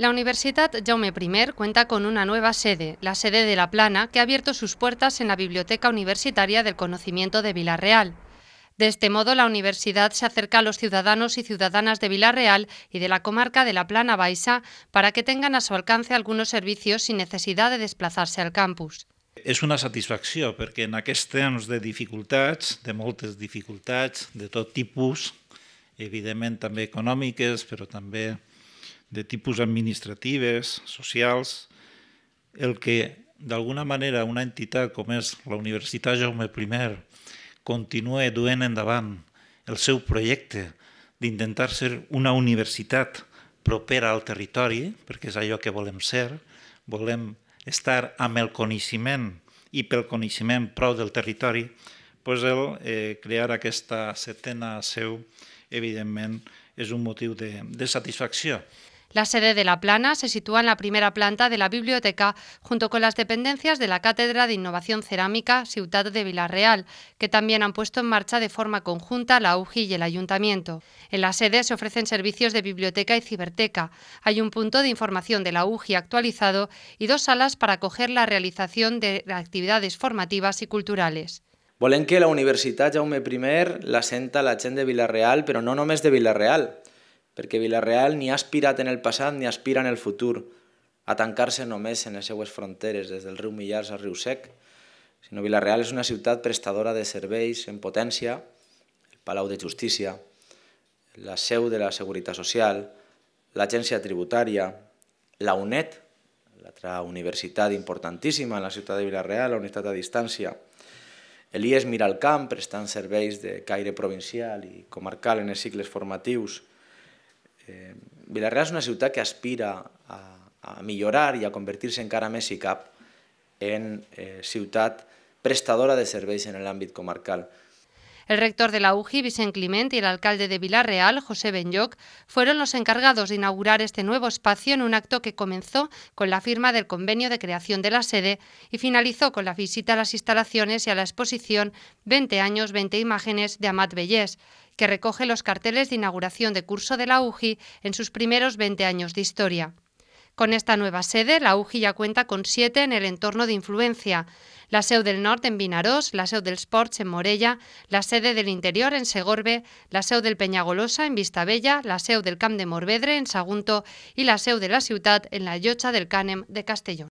La Universidad Jaume I cuenta con una nueva sede, la sede de La Plana, que ha abierto sus puertas en la Biblioteca Universitaria del Conocimiento de Villarreal. De este modo, la universidad se acerca a los ciudadanos y ciudadanas de Villarreal y de la comarca de la Plana Baixa para que tengan a su alcance algunos servicios sin necesidad de desplazarse al campus. És una satisfacció perquè en aquests temps de dificultats, de moltes dificultats, de tot tipus, evidentment també econòmiques, però també de tipus administratives, socials, el que d'alguna manera una entitat com és la Universitat Jaume I continua duent endavant el seu projecte d'intentar ser una universitat propera al territori, perquè és allò que volem ser, volem estar amb el coneixement i pel coneixement prou del territori, doncs el eh, crear aquesta setena seu, evidentment, és un motiu de, de satisfacció. La sede de La Plana se sitúa en la primera planta de la biblioteca junto con las dependencias de la Cátedra de Innovación Cerámica Ciudad de Villarreal, que también han puesto en marcha de forma conjunta la UGI y el Ayuntamiento. En la sede se ofrecen servicios de biblioteca y ciberteca. Hay un punto de información de la UGI actualizado y dos salas para acoger la realización de actividades formativas y culturales. Volem que la Universitat Jaume I la senta la gent de Villarreal, però no només de Villarreal, perquè Vilareal ni ha aspirat en el passat ni aspira en el futur a tancar-se només en les seues fronteres, des del riu Millars al riu Sec, sinó Vilareal és una ciutat prestadora de serveis en potència, el Palau de Justícia, la seu de la Seguretat Social, l'Agència Tributària, la UNED, l'altra universitat importantíssima en la ciutat de Vilareal, la Universitat a Distància, l'IES Miralcamp, prestant serveis de caire provincial i comarcal en els cicles formatius, Eh, Vilareal és una ciutat que aspira a, a millorar i a convertir-se encara més, si cap, en eh, ciutat prestadora de serveis en l'àmbit comarcal. El rector de la UJI, Vicente Clement, y el alcalde de Villarreal, José Benyoc, fueron los encargados de inaugurar este nuevo espacio en un acto que comenzó con la firma del convenio de creación de la sede y finalizó con la visita a las instalaciones y a la exposición 20 años, 20 imágenes de Amat Bellés, que recoge los carteles de inauguración de curso de la UJI en sus primeros 20 años de historia. Con esta nueva sede, la UJI ya cuenta con siete en el entorno de influencia. La seu del Nord en Vinarós, la seu dels Ports en Morella, la sede del Interior en Segorbe, la seu del Penyagolosa en Vistabella, la seu del Camp de Morvedre en Sagunto i la seu de la ciutat en la Llotja del Cànem de Castelló.